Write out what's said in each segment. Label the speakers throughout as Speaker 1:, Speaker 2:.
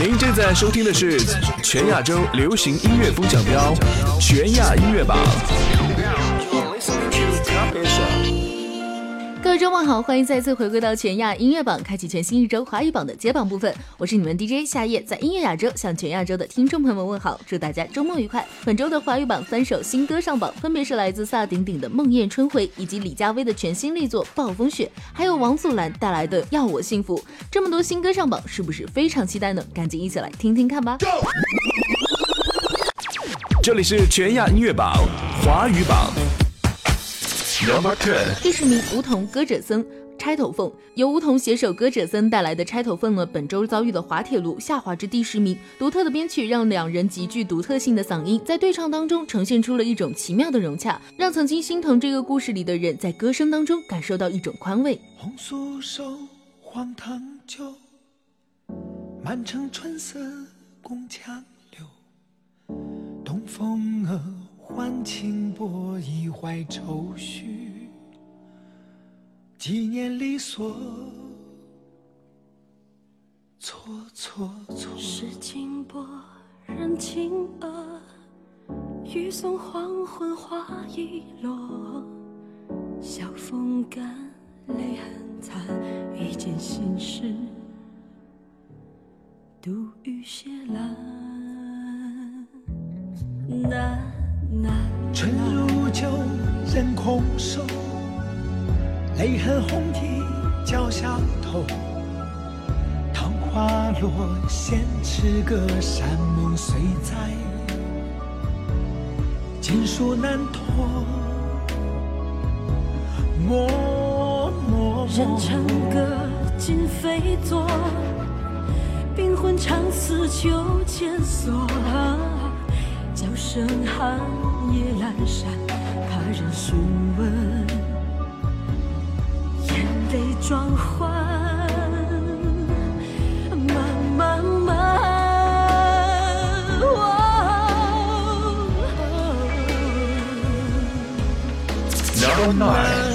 Speaker 1: 您正在收听的是全亚洲流行音乐风向标，全亚音乐榜。
Speaker 2: 各位周末好，欢迎再次回归到全亚音乐榜，开启全新一周华语榜的揭榜部分。我是你们 DJ 夏夜，在音乐亚洲向全亚洲的听众朋友们问好，祝大家周末愉快。本周的华语榜三首新歌上榜，分别是来自萨顶顶的《梦魇春回》，以及李佳薇的全新力作《暴风雪》，还有王祖蓝带来的《要我幸福》。这么多新歌上榜，是不是非常期待呢？赶紧一起来听听看吧。
Speaker 1: 这里是全亚音乐榜华语榜。
Speaker 2: 第十名，梧桐歌者僧《钗头凤》，由梧桐携手歌者森带来的《钗头凤》呢，本周遭遇的滑铁卢下滑至第十名。独特的编曲让两人极具独特性的嗓音在对唱当中呈现出了一种奇妙的融洽，让曾经心疼这个故事里的人在歌声当中感受到一种宽慰。
Speaker 3: 红酥手，黄糖酒，满城春色宫墙柳，东风儿。换轻薄，一怀愁绪，几年离索，错错错。
Speaker 4: 是金波，人情恶，雨送黄昏花已落，晓风干，泪痕残，一件心事，独雨斜阑，难。
Speaker 3: 春如旧，人空瘦，泪痕红堤脚下头。桃花落，闲池阁，山盟虽在，锦书难托。默默。
Speaker 4: 人成歌，今非昨，病魂长似旧茧锁。声寒夜阑珊，怕人询问，眼泪装欢，慢慢慢。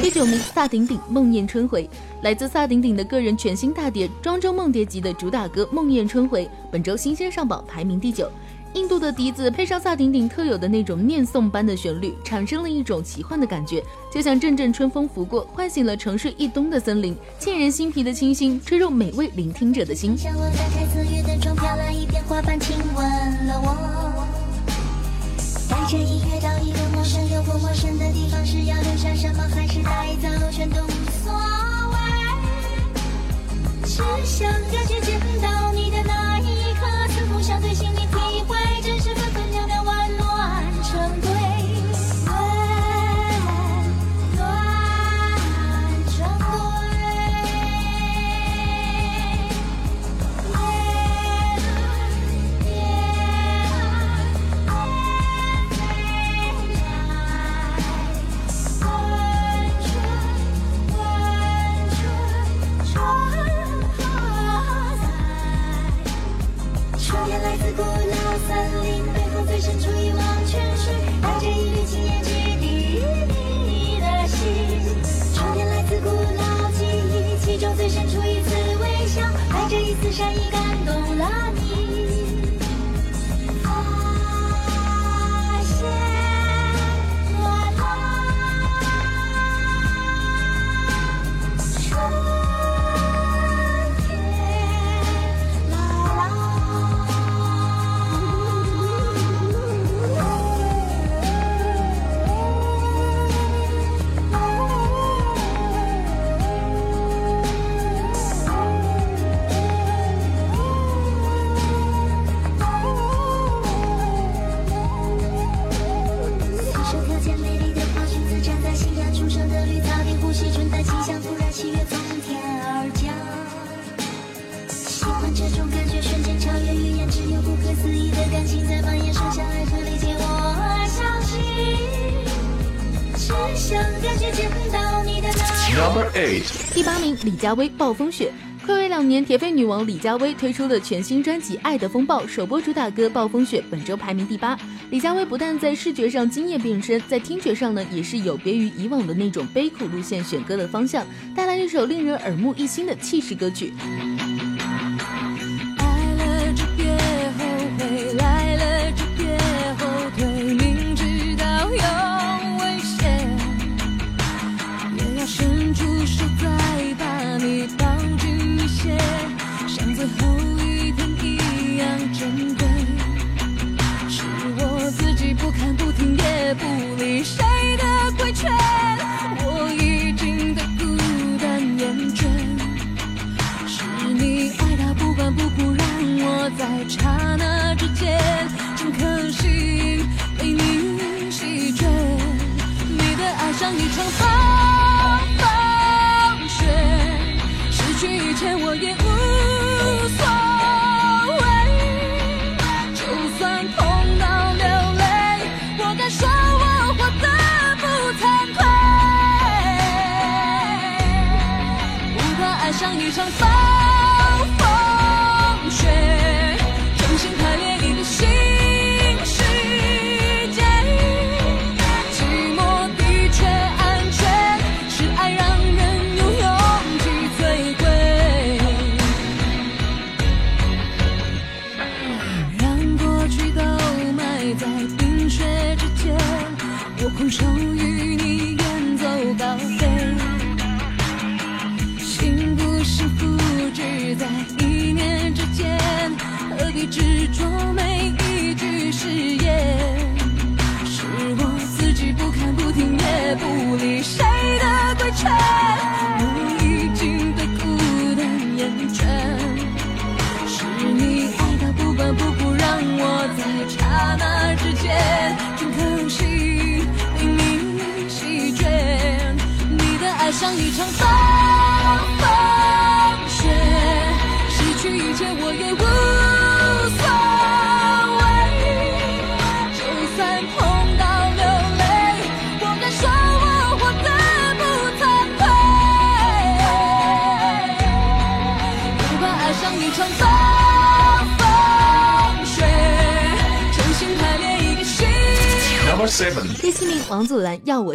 Speaker 2: 第九名，萨顶顶《梦魇春回》，来自萨顶顶的个人全新大碟《庄周梦蝶集》的主打歌《梦魇春回》，本周新鲜上榜，排名第九。印度的笛子配上萨顶顶特有的那种念诵般的旋律，产生了一种奇幻的感觉，就像阵阵春风拂过，唤醒了沉睡一冬的森林，沁人心脾的清新，吹入每位聆听者的心。
Speaker 5: 像我打开四月的窗，飘来一片花瓣，亲吻了我。带着音乐到一个陌生又不陌生的地方，是要留下什么，还是带走，全都无所谓。只想感觉见到你的那
Speaker 2: 第八名，李佳薇《暴风雪》。暌违两年，铁肺女王李佳薇推出了全新专辑《爱的风暴》首播主打歌《暴风雪》，本周排名第八。李佳薇不但在视觉上惊艳变身，在听觉上呢，也是有别于以往的那种悲苦路线选歌的方向，带来一首令人耳目一新的气势歌曲。
Speaker 4: about you.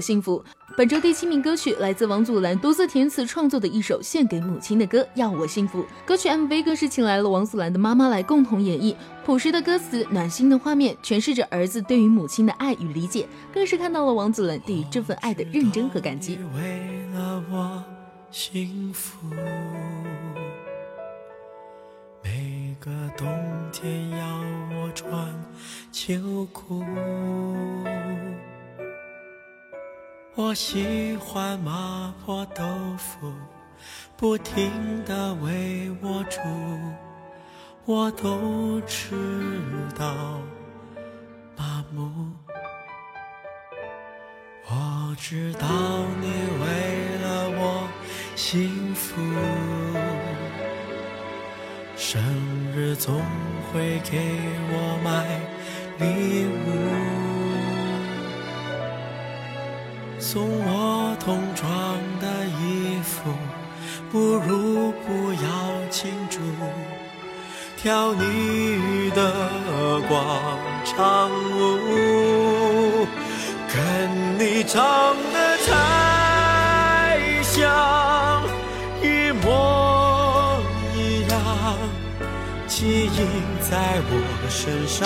Speaker 4: 幸福》。
Speaker 2: 本周第七名歌曲来自王祖蓝独自填词创作的一首献给母亲的歌《要我幸福》。歌曲 MV 更是请来了王祖蓝的妈妈来共同演绎，朴实的歌词，暖心的画面，诠释着儿子对于母亲的爱与理解，更是看到了王祖蓝对于这份爱的认真和感激。
Speaker 6: 为了我幸福，每个冬天要我穿秋裤。我喜欢麻婆豆腐，不停的为我煮，我都吃到麻木。我知道你为了我幸福，生日总会给我买礼物，送我童装的衣服，不如不要庆祝，跳你的广场舞。跟你长得太像，一模一样，基因在我身上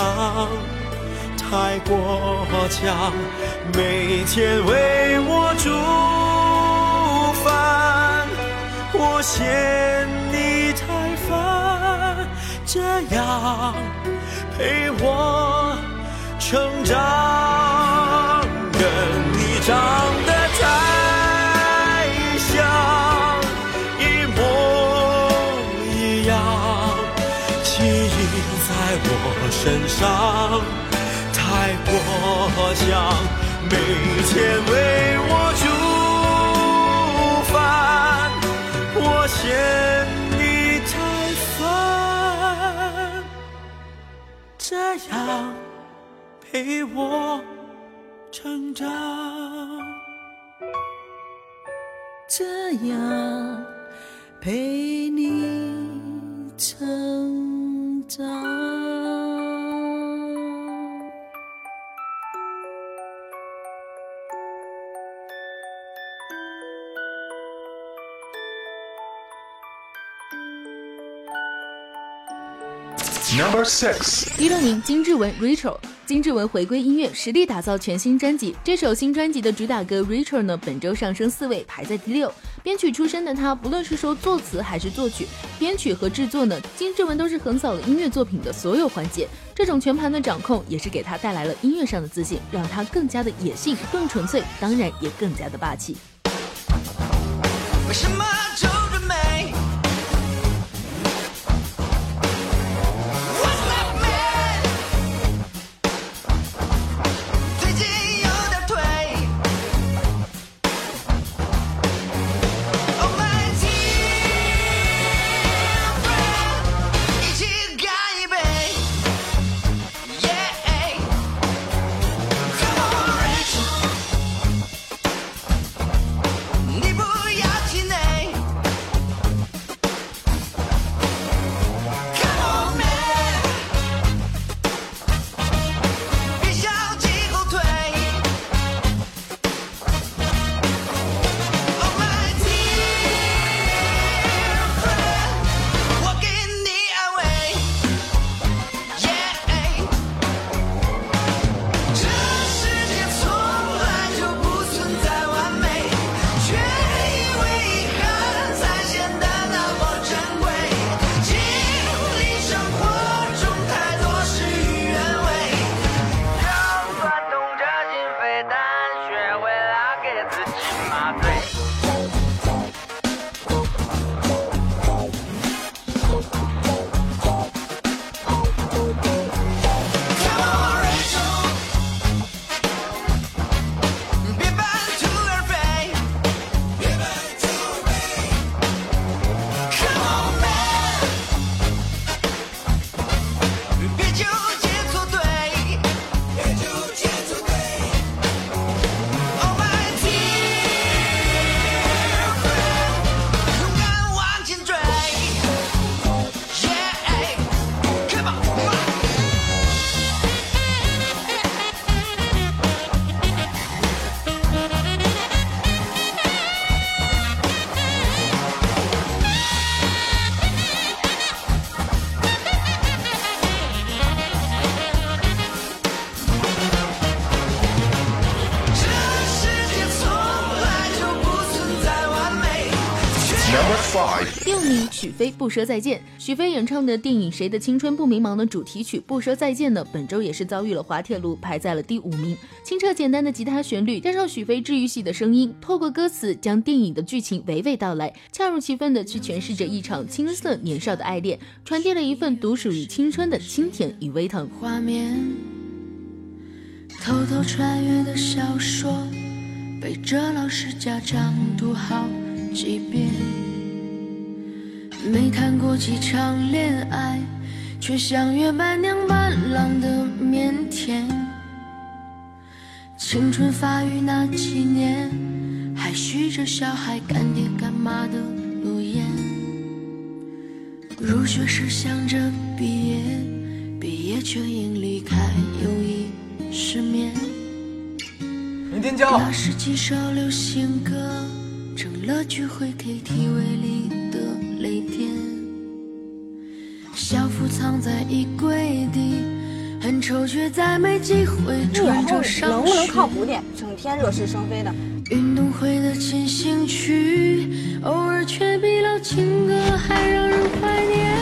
Speaker 6: 太过强，每天为我煮饭，我嫌你太烦，这样陪我成长，跟你长得太像，一模一样，基因在我身上。过强，每天为我煮饭，我嫌你太烦。这样陪我成长，
Speaker 4: 这样陪你成长。
Speaker 1: Number six.
Speaker 2: 第六名，金志文 Rachel。金志文回归音乐，实力打造全新专辑。这首新专辑的主打歌 Rachel 呢，本周上升四位，排在第六。编曲出身的他，不论是说作词还是作曲、编曲和制作呢，金志文都是横扫了音乐作品的所有环节。这种全盘的掌控，也是给他带来了音乐上的自信，让他更加的野性、更纯粹，当然也更加的霸气。
Speaker 7: 为什么
Speaker 2: 许飞不说再见。许飞演唱的电影《谁的青春不迷茫》的主题曲《不说再见》呢，本周也是遭遇了滑铁卢，排在了第五名。清澈简单的吉他旋律，加上许飞治愈系的声音，透过歌词将电影的剧情娓娓道来，恰如其分的去诠释着一场青涩年少的爱恋，传递了一份独属于青春的清甜与微疼。
Speaker 8: 画面，偷偷穿越的小说，背着老师家长读好几遍。没谈过几场恋爱，却像约伴娘伴郎的腼腆。青春发育那几年，还许着小孩干爹干妈的诺言。入学时想着毕业，毕业却因离开友谊失眠。
Speaker 9: 明天交。
Speaker 8: 那时几首流行歌，成了聚会 KTV 里校服藏在衣柜底，很丑却再没机会穿上
Speaker 10: 能不能靠谱点？整天惹是生非的。
Speaker 8: 运动会的进行曲，偶尔却比老情歌还让人怀念。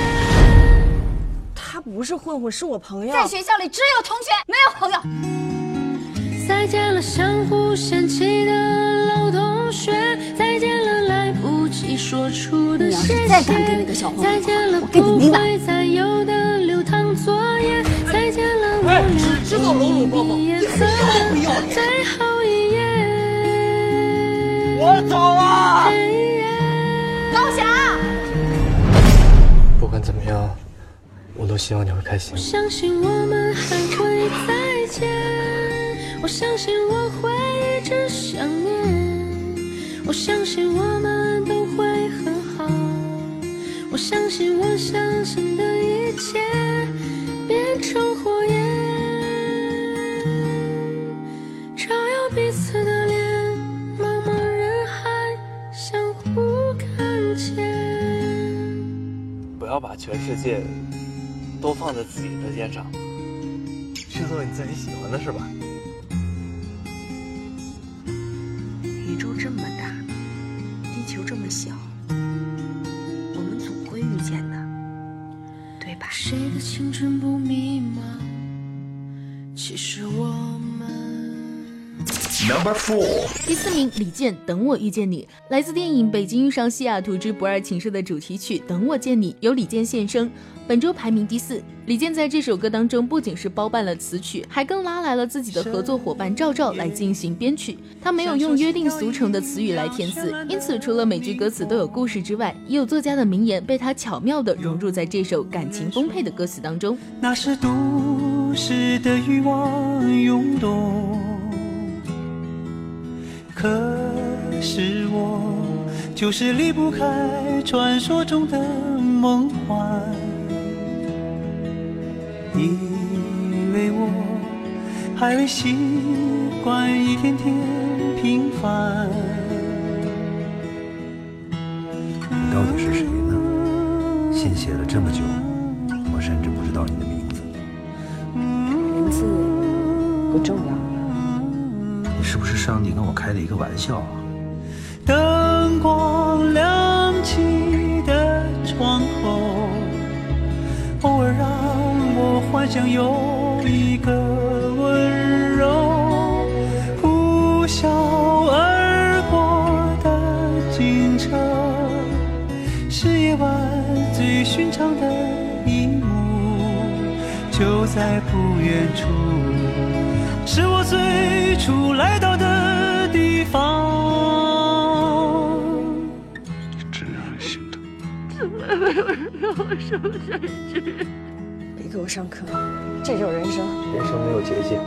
Speaker 10: 他不是混混，是我朋友。
Speaker 11: 在学校里只有同学，没有朋友。
Speaker 8: 再见了相互嫌弃的老同学，再见
Speaker 10: 你要是
Speaker 8: 谢谢。
Speaker 10: 再敢跟那个小混混
Speaker 8: 再见了
Speaker 10: 我跟你
Speaker 8: 不
Speaker 10: 没完
Speaker 8: 会再有的流淌作业，再见了我俩
Speaker 9: 知道龙鲁伯伯
Speaker 8: 毕业册的最后一页。
Speaker 9: 我走啊！
Speaker 11: 高翔，
Speaker 12: 不管怎么样，我都希望你会开心
Speaker 8: 我。相信我们还会再见，我相信我会一直想念，我相信我们都会很好，我相信我相信的一切变成火焰，照耀彼此的脸，茫茫人海相互看见。
Speaker 12: 不要把全世界都放在自己的肩上，去做你自己喜欢的事吧。
Speaker 10: 宇宙这么大，小，我们总会遇见的，对吧？
Speaker 8: 谁的青春不迷茫？其实我。
Speaker 1: Number four，
Speaker 2: 第四名，李健《等我遇见你》来自电影《北京遇上西雅图之不二情诗》的主题曲《等我见你》，由李健献声，本周排名第四。李健在这首歌当中不仅是包办了词曲，还更拉来了自己的合作伙伴赵照来进行编曲。他没有用约定俗成的词语来填词，因此除了每句歌词都有故事之外，也有作家的名言被他巧妙地融入在这首感情丰沛的歌词当中。
Speaker 3: 那是都市的欲望涌动，可是我就是离不开传说中的梦幻，因为我还未习惯一天天平凡。
Speaker 13: 你到底是谁呢？信写了这么久，我甚至不知道你的名字。
Speaker 10: 名字不重要。
Speaker 13: 上帝跟我开了一个玩笑啊？
Speaker 3: 灯光亮起的窗口，偶尔让我幻想有一个温柔，呼啸而过的警车，是夜晚最寻常的一幕，就在不远处，是我最初来
Speaker 10: 别给我上课，这就是人生，
Speaker 12: 人生没有捷径，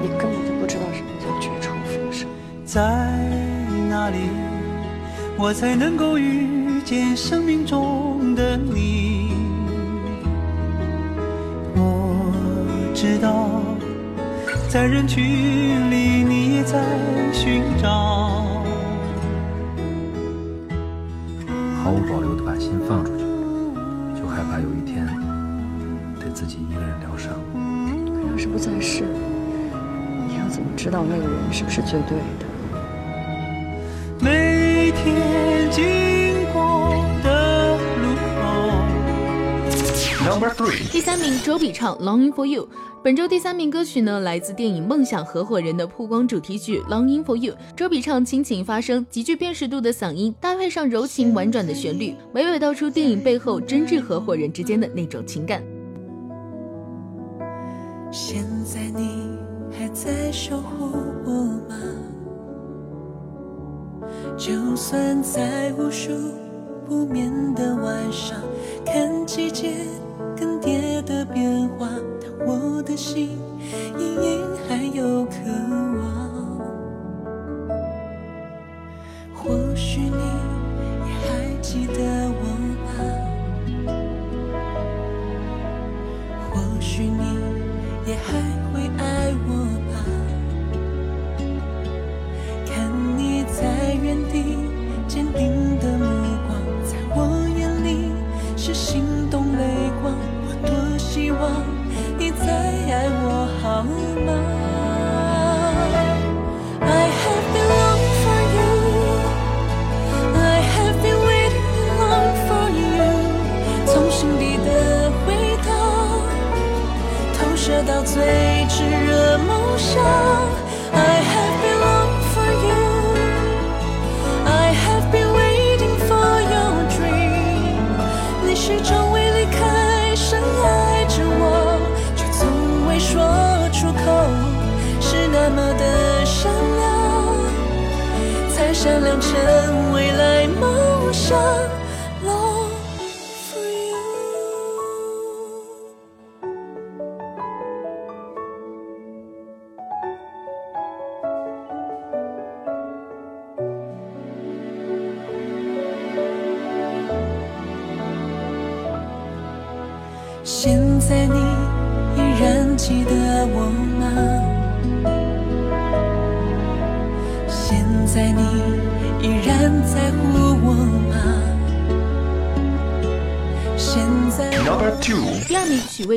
Speaker 10: 你根本就不知道什么叫绝处逢生。
Speaker 3: 在哪里，我才能够遇见生命中的你？我知道，在人群里，你也在寻找。
Speaker 10: 不在世，你要怎么知道那个人是不是最对的？
Speaker 3: 每天经过的路口。
Speaker 1: Number three，
Speaker 2: 第三名，周笔畅《Longing for You》。本周第三名歌曲呢，来自电影《梦想合伙人》的曝光主题曲《Longing for You》。周笔畅倾情发声，极具辨识度的嗓音搭配上柔情婉转的旋律，娓娓道出电影背后真挚合伙人之间的那种情感。
Speaker 14: 现在你还在守护我吗？就算在无数不眠的晚上，看季节更迭的变化。我的心隐隐还有渴望，或许你也还记得我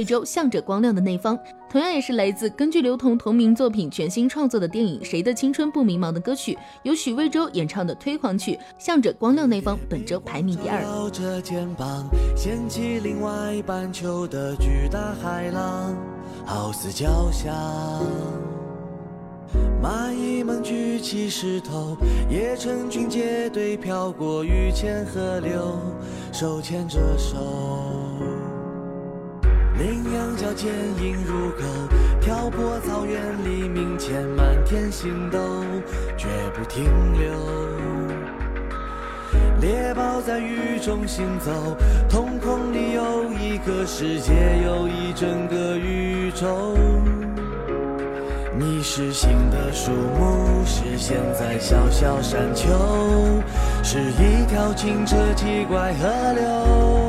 Speaker 2: 洲《向着光亮的那方》，同样也是来自根据刘同同名作品全新创作的电影《谁的青春不迷茫》的歌曲，由许魏洲演唱的推广曲《向着光亮那方》，本周排名第二。
Speaker 6: 着肩膀，掀起另外半球的巨大海浪，好似交响。蚂蚁们举起石头，也成群结队飘过雨前河流，手牵着手。羚羊角坚硬如狗，漂泊草原黎明前满天星斗，绝不停留。猎豹在雨中行走，瞳孔里有一个世界，有一整个宇宙。你是新的树木，是现在小小山丘，是一条清澈奇怪河流。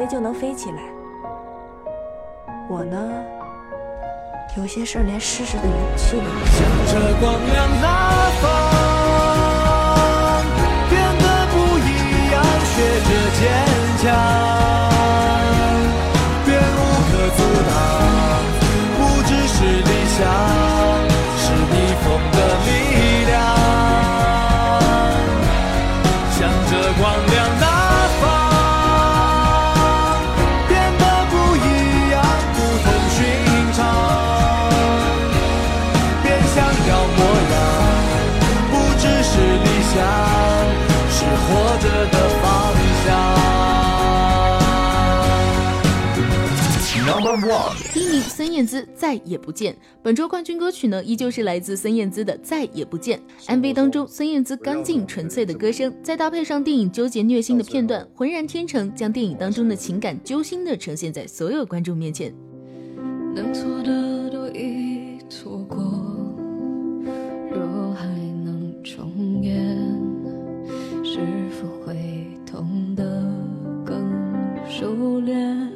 Speaker 10: 飞就能飞起来，我呢，有些事连试试的勇气都没有。
Speaker 2: 孙燕姿再也不见。本周冠军歌曲呢，依旧是来自孙燕姿的《再也不见》。MV 当中，孙燕姿干净纯粹的歌声，再搭配上电影纠结虐心的片段，浑然天成，将电影当中的情感揪心的呈现在所有观众面前。
Speaker 4: 能错的都已错过，若还能重演，是否会痛得更熟练？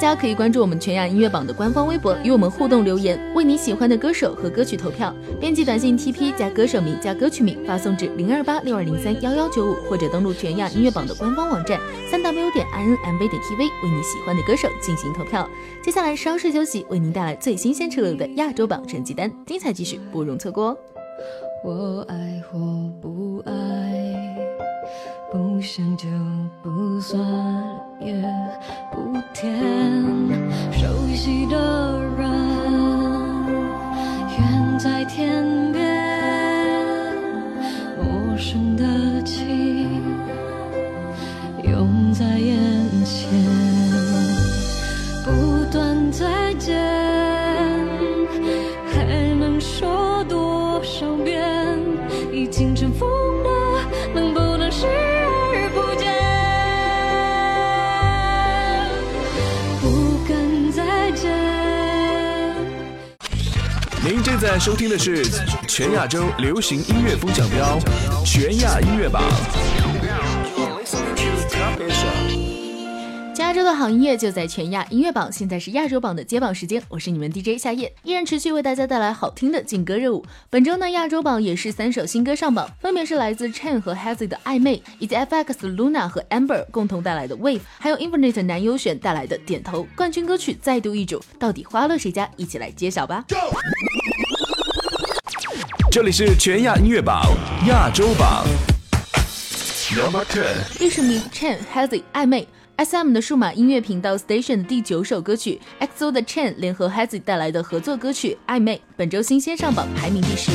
Speaker 2: 大家，可以关注我们全亚音乐榜的官方微博，与我们互动留言，为你喜欢的歌手和歌曲投票。编辑短信 TP 加歌手名加歌曲名，发送至零二八六二零三幺幺九五，或者登录全亚音乐榜的官方网站三 w 点 i n m v 点 tv，为你喜欢的歌手进行投票。接下来稍事休息，为您带来最新鲜出炉的亚洲榜成绩单，精彩继续，不容错过哦。
Speaker 4: 我爱或不爱，不想就不算，天。
Speaker 1: 您正在收听的是全亚洲流行音乐风向标全亚音乐榜。
Speaker 2: 加州的好音乐就在全亚音乐榜，现在是亚洲榜的接榜时间，我是你们 DJ 夏夜，依然持续为大家带来好听的劲歌热舞。本周呢，亚洲榜也是三首新歌上榜，分别是来自 Chen 和 Hazy 的暧昧，以及 FX Luna 和 Amber 共同带来的 Wave，还有 Infinite 男优选带来的点头。冠军歌曲再度易主，到底花落谁家？一起来揭晓吧。
Speaker 1: 这里是全亚音乐榜亚洲榜。Number Ten，
Speaker 2: 历史名 Chen Hazy 暧昧。SM 的数码音乐频道 Station 的第九首歌曲，XO 的 Chen 联合 Hazy 带来的合作歌曲《暧昧》，本周新鲜上榜，排名第十。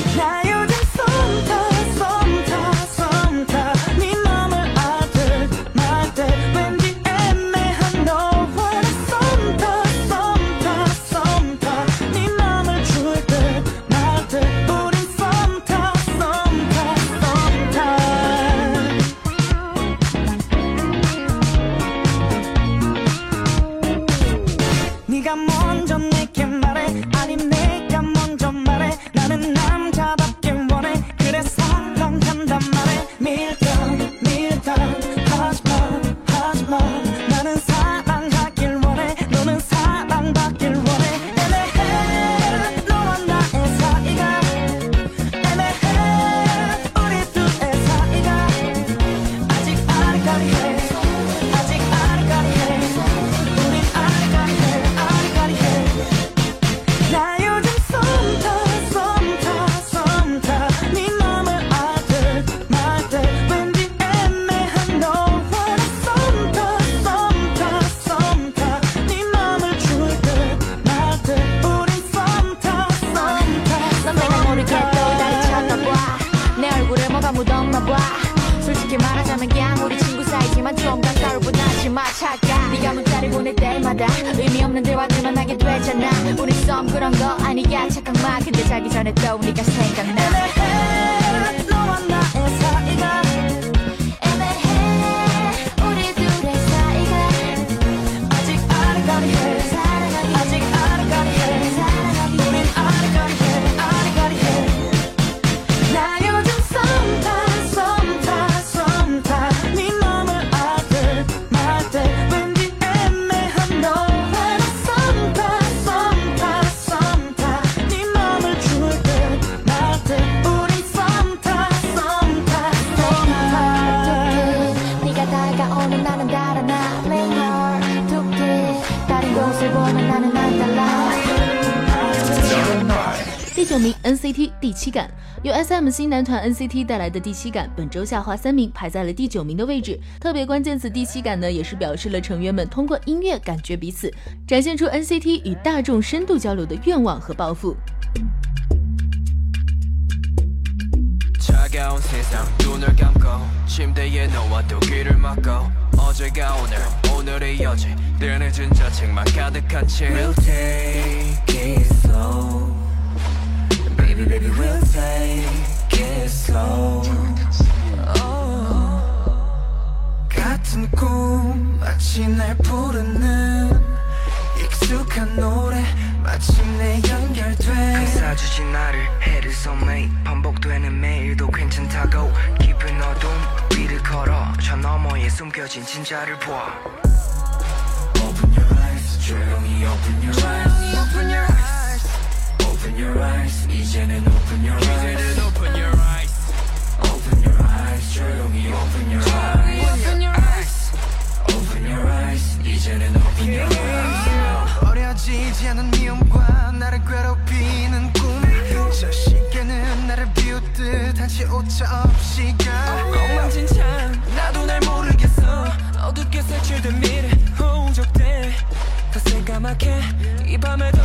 Speaker 2: 新男团 NCT 带来的第七感，本周下滑三名，排在了第九名的位置。特别关键词第七感呢，也是表示了成员们通过音乐感觉彼此，展现出 NCT 与大众深度交流的愿望和抱负。
Speaker 15: 차가운 세상 눈을 감고 침대에 누워도 귀를 막고 어제가 오늘 오늘의 어제 늘 늦은 자책만 가득한 채 We'll take it slow Baby baby we'll take it slow oh. 같은 꿈 마치 날 부르는 익숙한 노래 마침내 연결돼. 감싸주지 나를 해를 소매일 반복되는 매일도 괜찮다고 깊은 어둠 위를 걸어 저 너머에 숨겨진 진짜를 봐 Open your eyes 조용히 open your eyes Open your eyes 이제는 open your eyes 이제는 open your eyes Open your eyes 조용히 open your eyes Open your eyes Open your eyes 이제는 open your eyes 어려지지 않은 미움과 나를 괴롭히는 꿈 저 시계는 나를 비웃듯 한치 오차 없이 가 엉망진창 나도 날 모르겠어 어둡게 색칠된 미래 홍적돼 더 새까맣게 이 밤에 더 지르래 차가운 세상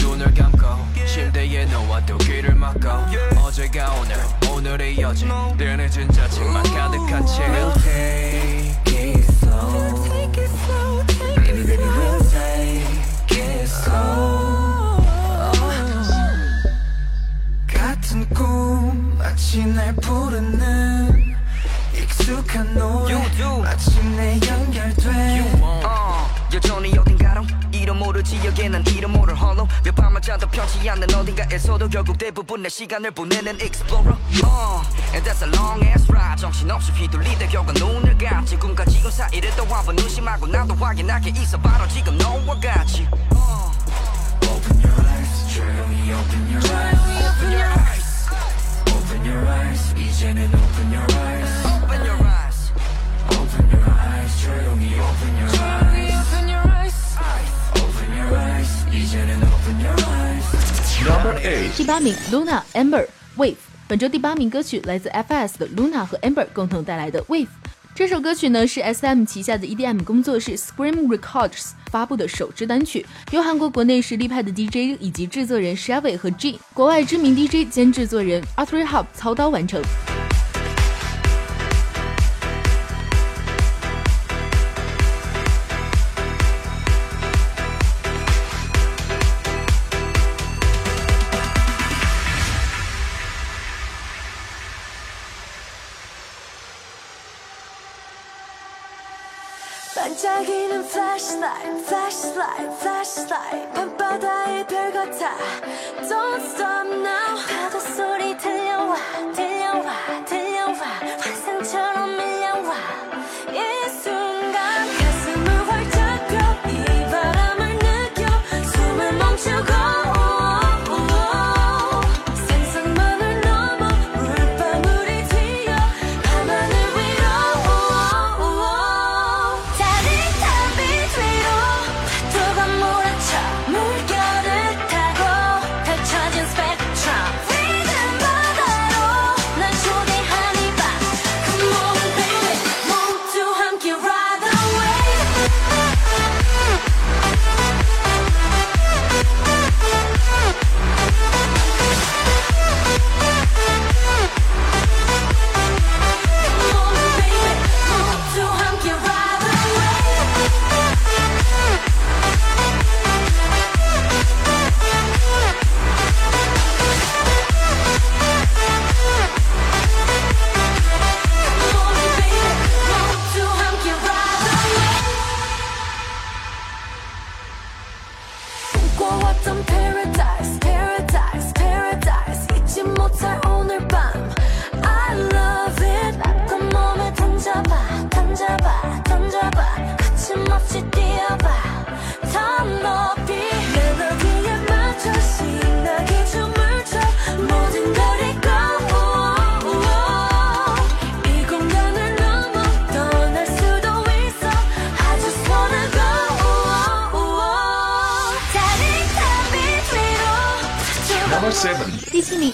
Speaker 15: 눈을 감고 침대에 누워도 귀를 막고 어제가 오늘 오늘의 어제 늘 늦은 자책만 가득한 채 We'll take
Speaker 16: 대부분 내 시간을 보내는 explorer uh, And that's a long ass ride 정신없이 휘둘리다 결국 눈을 감지 꿈과 지금 사이를 또 한번 의심하고 나도 확인하게 있어 바로 지금 너와 같이
Speaker 15: Open your eyes 조용히 open your eyes Open your eyes Open your eyes 이제는 open your eyes
Speaker 16: Open your eyes
Speaker 15: Open your eyes 조용히 open your eyes
Speaker 16: Open your eyes
Speaker 15: Open your eyes 이제는 open your eyes
Speaker 1: Number eight，
Speaker 2: 第八名，Luna Amber Wave。本周第八名歌曲来自 FS 的 Luna 和 Amber 共同带来的 Wave。这首歌曲呢是 SM 旗下的 EDM 工作室 Scream Records 发布的首支单曲，由韩国国内实力派的 DJ 以及制作人 Shavy 和 G，国外知名 DJ 兼制作人 Arthur Hub 操刀完成。
Speaker 8: flashlight flashlight flashlight 밤바다의 별 같아 Don't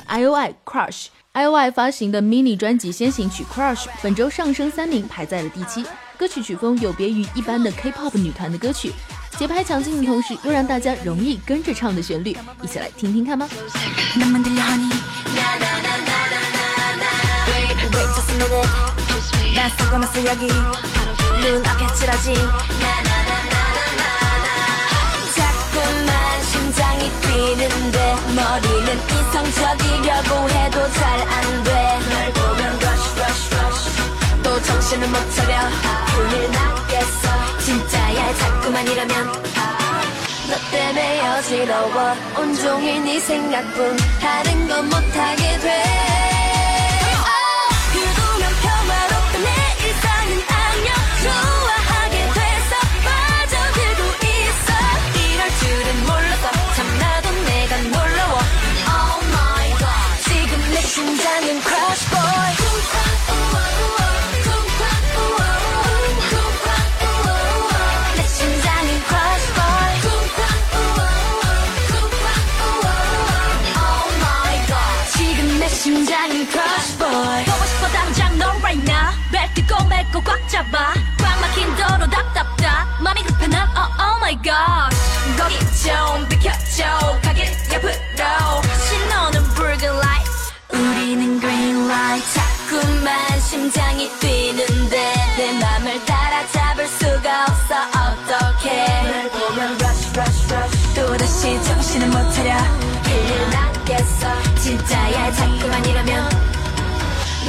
Speaker 2: ，I.O.I. Crush。I.O.I. 发行的 mini 专辑先行曲 Crush 本周上升三名，排在了第七。歌曲曲风有别于一般的 K-pop 女团的歌曲，节拍强劲的同时，又让大家容易跟着唱的旋律，一起来听听看吧。
Speaker 9: 심장이 뛰는데 머리는 이성적이려고 해도 잘 안돼널 보면 rush rush rush. 또 정신을 못 차려. 큰일 났겠어. 진짜야 자꾸만 이러면. 너 때문에 어지러워. 온종일 네 생각뿐 다른 건 못하게 돼. 그동안 평화롭던 내 일상은 좋아 내 심장은 crush boy. 보고 싶어 당장 너 right now. 벨 뜨고 맺고 꽉 잡아. 꽉 막힌 도로 답답다. 맘이 급해 난 oh, oh my god 거기 좀 비켜줘. 가길 옆으로. 신호는 붉은 light. 우리는 green light. 자꾸만 심장이 뛰는데 내 맘을 따라잡을 수가 없어. 어떡해? 널 보면 rush rush rush. 또다시 정신을 못 차려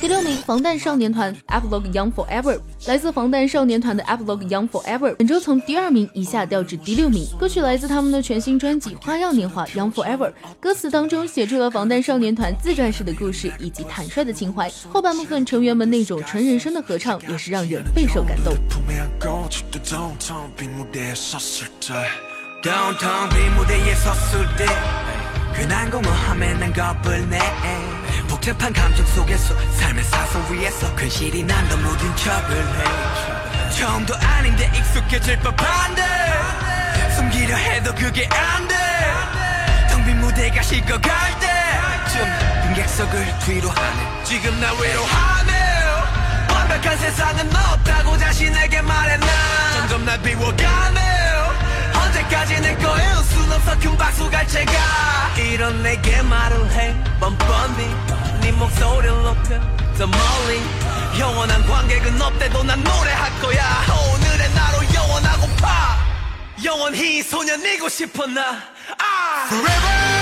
Speaker 2: 第六名，防弹少年团 Epilogue Young Forever，来自防弹少年团的 Epilogue Young Forever，本周从第二名一下掉至第六名。歌曲来自他们的全新专辑《花样年华 Young Forever》，歌词当中写出了防弹少年团自传式的故事以及坦率的情怀。后半部分成员们那种纯人声的合唱，也是让人备受感动。
Speaker 6: 품에 안고 집도 downtown 빈 무대에 섰을 때 downtown 빈 무대에 섰을 때 괜한 공허함에 난 겁을 내 복잡한 감정 속에서 삶의 사선 위에서 근실이 난 더 모든 척을 해. 처음도 아닌데 익숙해질 법한데. 숨기려 해도 그게 안돼텅 빈 무대가 식어갈 때쯤 빈객석을 뒤로 하네. 지금 나 외로워하네. 완벽한 세상은 없다고 자신에게 난 점점 날 비워가네. 언제까지 내 거일 순 없어. 큰 박수 갈 제가 이런 내게 말을 해. 뻔뻔히 네 목소리를 높여 더 멀리. 영원한 관객은 없대도 난 노래할 거야. 오늘의 나로 영원하고파. 영원히 소년이고 싶어 나? 아. Forever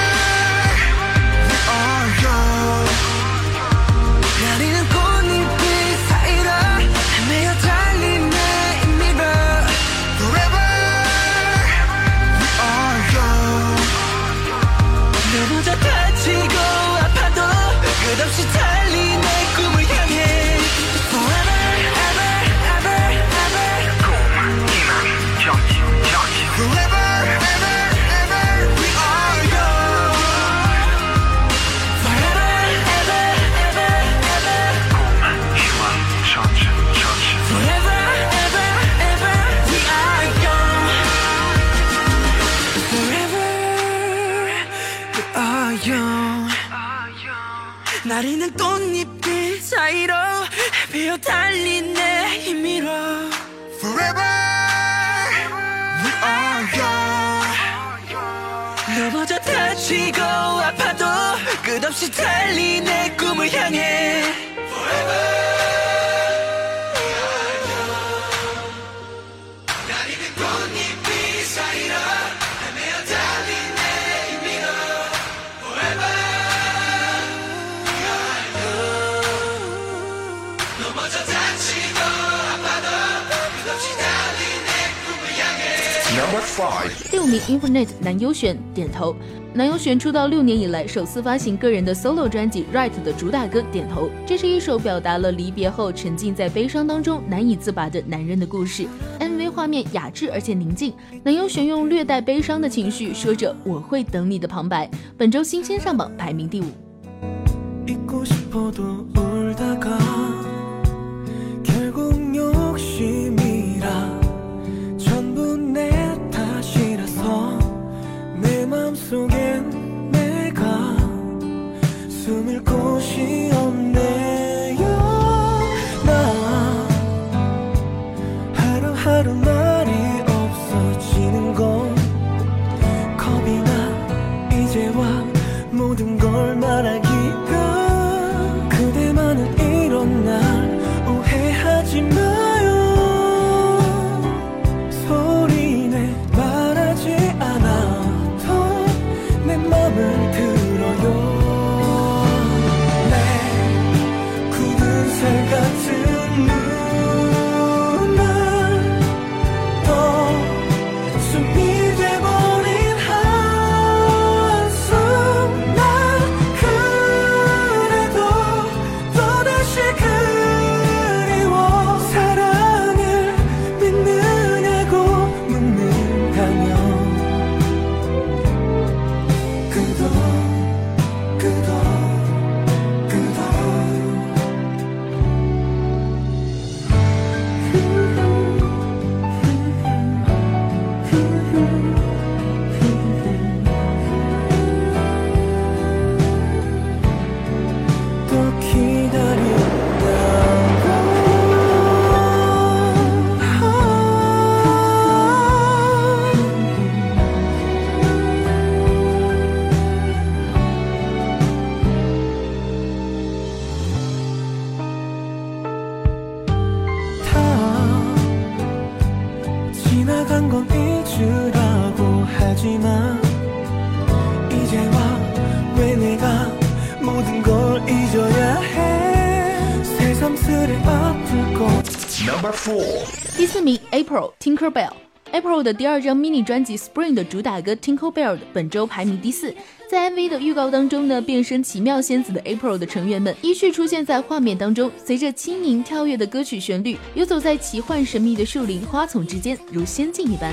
Speaker 6: 나리는 꽃잎들 사이로 헤매어 달린 내 힘으로. Forever. We are young 넘어져 다치고 아파도 끝없이 달린 내 꿈을 향해. Forever
Speaker 5: 六名 infinite 男优选点头。男优选出道六年以来首次发行个人的 solo 专辑 right 的主打歌点头这是一首表达了离别后沉浸在悲伤当中难以自拔的男人的故事。Mv 画面雅致而且宁静男优选用略带悲伤的情绪说着我会等你的旁白本周新鲜上榜排名第五。
Speaker 17: 속엔 내가 숨을 곳이
Speaker 5: 的第二张 mini 专辑 spring 的主打歌 tinkle bell 本周排名第四。在 mv 的预告当中呢变身奇妙仙子的 april 的成员们依序出现在画面当中。随着轻盈跳跃的歌曲旋律游走在奇幻神秘的树林花丛之间如仙境一般。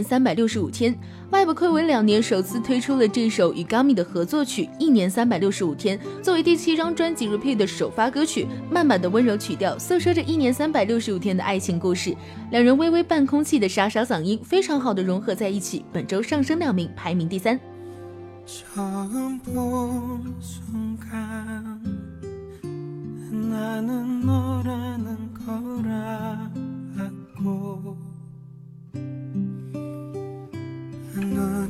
Speaker 2: 年三百六十五天。Vibe 暌违两年，首次推出了这首与 Gummy 的合作曲《一年三百六十五天》，作为第七张专辑 Repeat 的首发歌曲，慢慢的温柔曲调，诉说着一年三百六十五天的爱情故事。两人微微半空气的沙沙嗓音，非常好的融合在一起。本周上升两名，排名第三。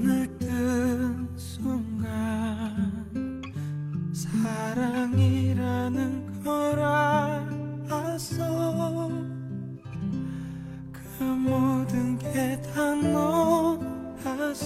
Speaker 17: 눈을 뜬 순간 사랑이라는 걸 알았어 그 모든 게 다 너라서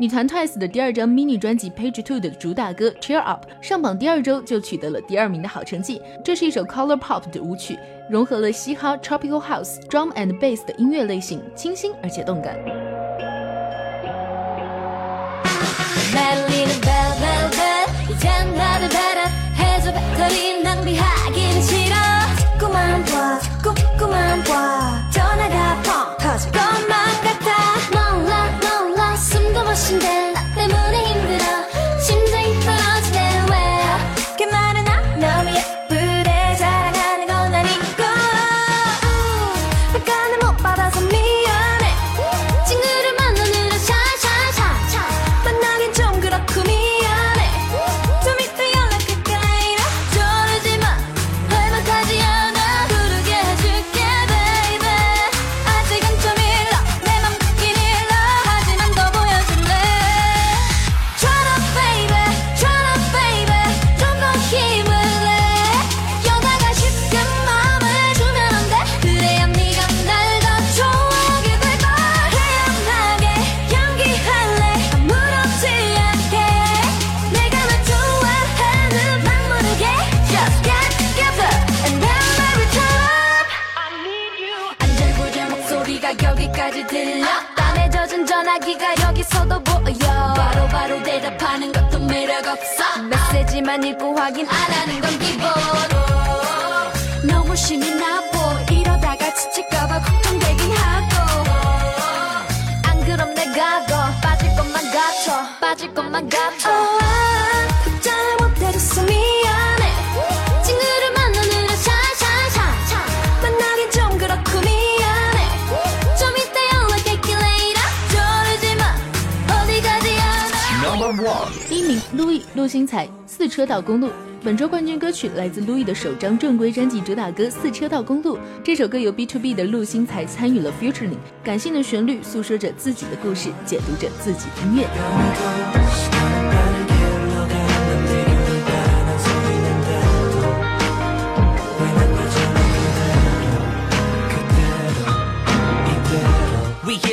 Speaker 2: 女团 Twice 的第二张 mini 专辑《Page Two》的主打歌《Cheer Up》上榜第二周就取得了第二名的好成绩。这是一首 Color Pop 的舞曲，融合了嘻哈、Tropical House、Drum and Bass 的音乐类型，清新而且动感。
Speaker 9: 확인 안 하는 건 기본 너무 심이 나보 이러다가 지칠까봐 걱정되긴 하고 안 그럼 내가 더 빠질 것만 같아 빠질 것만 같아 답장을 못해줬어 미안해 친구를 만나느라 샤샤샤 만나긴 좀 그렇고 미안해 좀 이따 연락할게 later 저러지마 어디 가지 않아
Speaker 1: Number one，
Speaker 2: 第一名路易陆星材《 四车道公路》。本周冠军歌曲来自路易的首张正规专辑主打歌《四车道公路》。这首歌由 B to B 的陆星才参与了 futuring，感性的旋律诉说着自己的故事，解读着自己的音乐。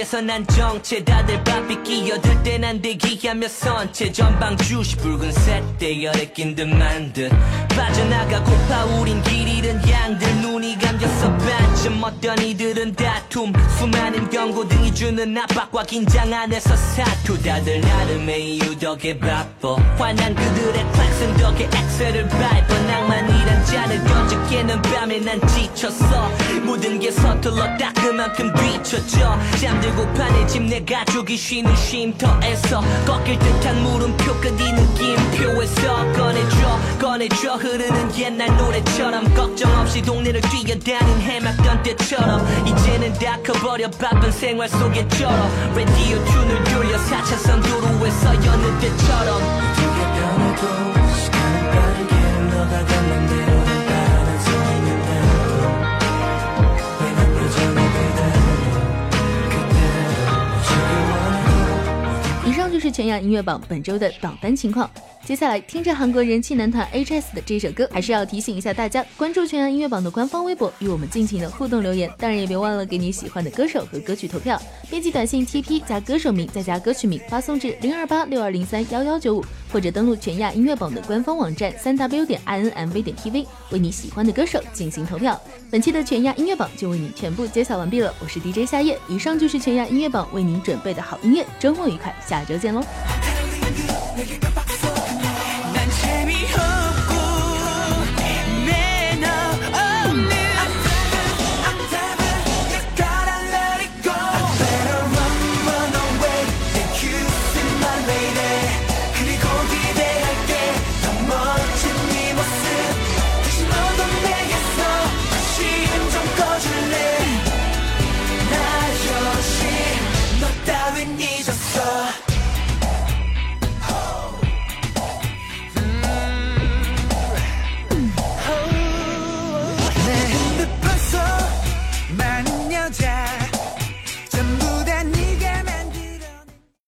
Speaker 18: 위에서 난 정체 다들 바삐 끼어들 땐난 대기하며 선체 전방 주시 붉은색 대열에 낀 듯 만 듯. 빠져나가고파 우린 길 잃은 양들 눈 던져서 반쯤 어떤 이들은 다툼 수많은 경고 등이 주는 압박과 긴장 안에서 사투. 다들 나름의 이유 덕에 바빠. 화난 그들의 클락슨 덕에 엑셀을 밟아. 낭만이란 잔을 던져 깨는 밤에 난 지쳤어. 모든 게 서툴러 딱 그만큼 뒤쳐져. 잠들고 판에 집내 가족이 쉬는 쉼터에서 꺾일 듯한 물음표 끝이 느낌표에서 꺼내줘 꺼내줘. 흐르는 옛날 노래처럼 걱정 없이 동네를 뛰어다 닌 해맑던 때처럼 이제는 다 커버려 바쁜 생활 속에 쩔어 라디오 튠을 돌려 4차선 도로에서 여느 때처럼
Speaker 17: 어떻게 변해도 시간은 빠르게 흘러가던 맘대로 따라갈 수 있는 대로 왜난 여전히 그대로 그대로 지금 원해도
Speaker 2: 以上就是全亚音乐榜本周的榜单情况。 接下来听着韩国人气男团 hs 的这首歌还是要提醒一下大家关注全亚音乐榜的官方微博与我们尽情的互动留言当然也别忘了给你喜欢的歌手和歌曲投票。编辑短信 tp 加歌手名再加歌曲名发送至零二八六二零三幺幺九五或者登录全亚音乐榜的官方网站三 w 点 inmv 点 tv 为你喜欢的歌手进行投票。本期的全亚音乐榜就为你全部揭晓完毕了我是 dj 夏夜以上就是全亚音乐榜为您准备的好音乐周末愉快下周见喽。